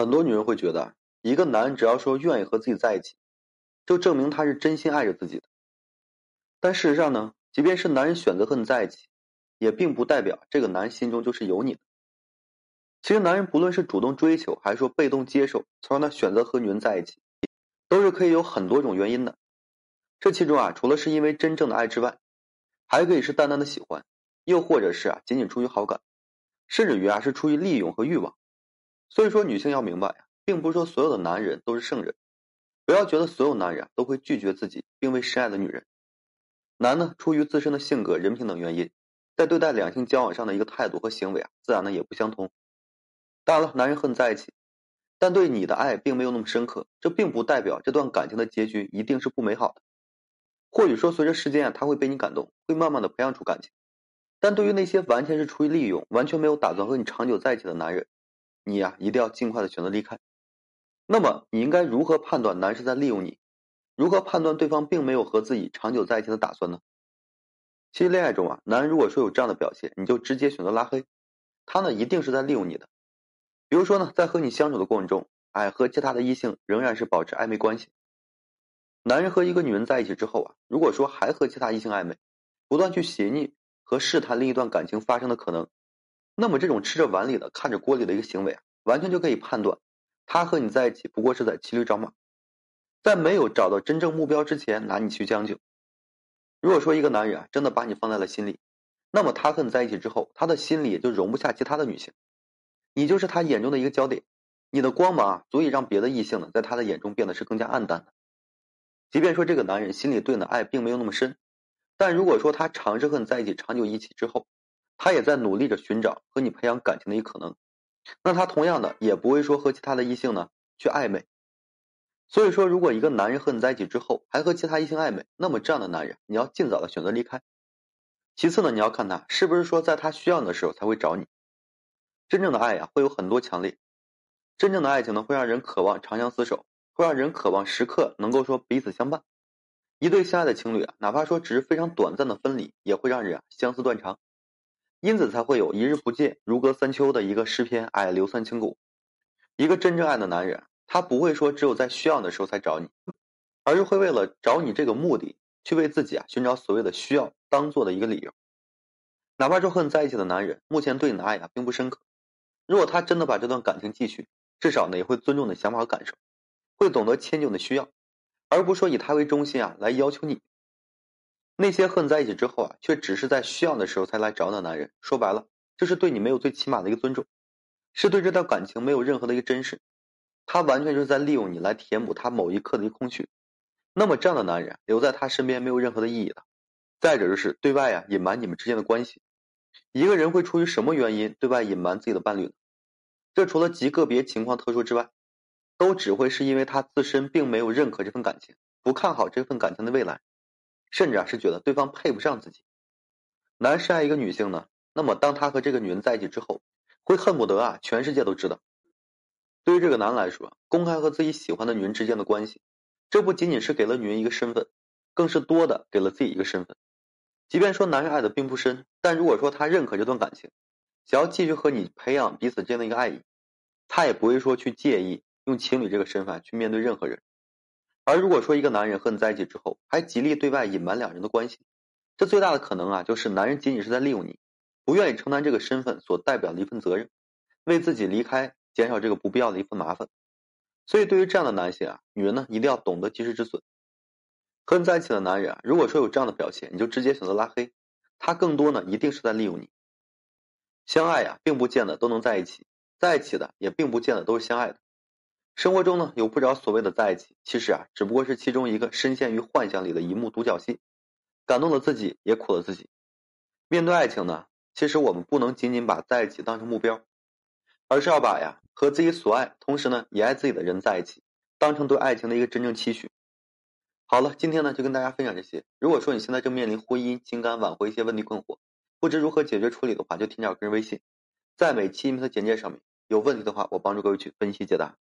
很多女人会觉得，一个男人只要说愿意和自己在一起，就证明他是真心爱着自己的。但事实上呢，即便是男人选择和你在一起，也并不代表这个男人心中就是有你的。其实，男人不论是主动追求，还是说被动接受，从而呢选择和女人在一起，都是可以有很多种原因的。这其中啊，除了是因为真正的爱之外，还可以是淡淡的喜欢，又或者是啊仅仅出于好感，甚至于啊是出于利用和欲望。所以说，女性要明白呀，并不是说所有的男人都是圣人，不要觉得所有男人都会拒绝自己并未深爱的女人。男呢，出于自身的性格、人品等原因，在对待两性交往上的一个态度和行为啊，自然呢也不相同。当然了，男人和你在一起，但对你的爱并没有那么深刻，这并不代表这段感情的结局一定是不美好的。或许说，随着时间啊，他会被你感动，会慢慢的培养出感情。但对于那些完全是出于利用、完全没有打算和你长久在一起的男人，你呀，一定要尽快的选择离开。那么，你应该如何判断男生在利用你？如何判断对方并没有和自己长久在一起的打算呢？其实恋爱中啊，男人如果说有这样的表现，你就直接选择拉黑，他呢一定是在利用你的。比如说呢，在和你相处的过程中，哎，和其他的异性仍然是保持暧昧关系。男人和一个女人在一起之后啊，如果说还和其他异性暧昧，不断去邪逆和试探另一段感情发生的可能，那么这种吃着碗里的看着锅里的一个行为啊，完全就可以判断，他和你在一起不过是在骑驴找马，在没有找到真正目标之前拿你去将就。如果说一个男人啊真的把你放在了心里，那么他和你在一起之后，他的心里也就容不下其他的女性，你就是他眼中的一个焦点，你的光芒啊足以让别的异性呢在他的眼中变得是更加暗淡的。即便说这个男人心里对你的爱并没有那么深，但如果说他尝试和你在一起长久一起之后，他也在努力着寻找和你培养感情的一可能，那他同样的也不会说和其他的异性呢去暧昧。所以说，如果一个男人和你在一起之后还和其他异性暧昧，那么这样的男人你要尽早的选择离开。其次呢，你要看他是不是说在他需要你的时候才会找你。真正的爱呀，会有很多强烈，真正的爱情呢，会让人渴望长相厮守。会让人渴望时刻能够说彼此相伴，一对相爱的情侣啊，哪怕说只是非常短暂的分离，也会让人啊相思断肠，因此才会有一日不见如隔三秋的一个诗篇，哎，流散千古。一个真正爱的男人，他不会说只有在需要你的时候才找你，而是会为了找你这个目的，去为自己啊寻找所谓的需要当做的一个理由。哪怕说和你在一起的男人目前对你的爱啊并不深刻，如果他真的把这段感情继续，至少呢也会尊重你的想法和感受。会懂得迁就你的需要，而不是说以他为中心啊来要求你。那些和你在一起之后啊，却只是在需要的时候才来找你的男人，说白了，这是对你没有最起码的一个尊重，是对这段感情没有任何的一个珍视。他完全就是在利用你来填补他某一刻的一个空虚。那么这样的男人留在他身边没有任何的意义的。再者就是对外啊隐瞒你们之间的关系。一个人会出于什么原因对外隐瞒自己的伴侣呢？这除了极个别情况特殊之外。都只会是因为他自身并没有认可这份感情，不看好这份感情的未来，甚至啊是觉得对方配不上自己。男是爱一个女性呢，那么当他和这个女人在一起之后，会恨不得啊全世界都知道。对于这个男来说，公开和自己喜欢的女人之间的关系，这不仅仅是给了女人一个身份，更是多的给了自己一个身份。即便说男人爱的并不深，但如果说他认可这段感情，想要继续和你培养彼此之间的一个爱意，他也不会说去介意。用情侣这个身份去面对任何人，而如果说一个男人和你在一起之后，还极力对外隐瞒两人的关系，这最大的可能啊，就是男人仅仅是在利用你，不愿意承担这个身份所代表的一份责任，为自己离开减少这个不必要的一份麻烦。所以对于这样的男性啊，女人呢一定要懂得及时止损。和你在一起的男人啊，如果说有这样的表现，你就直接选择拉黑，他更多呢一定是在利用你。相爱呀，并不见得都能在一起，在一起的也并不见得都是相爱的。生活中呢，有不少所谓的在一起，其实啊，只不过是其中一个深陷于幻想里的一幕独角戏，感动了自己，也苦了自己。面对爱情呢，其实我们不能仅仅把在一起当成目标，而是要把呀和自己所爱，同时呢也爱自己的人在一起，当成对爱情的一个真正期许。好了，今天呢就跟大家分享这些。如果说你现在正面临婚姻、情感挽回一些问题困惑，不知如何解决处理的话，就添加我个人微信，在每期音频的简介上面。有问题的话，我帮助各位去分析解答。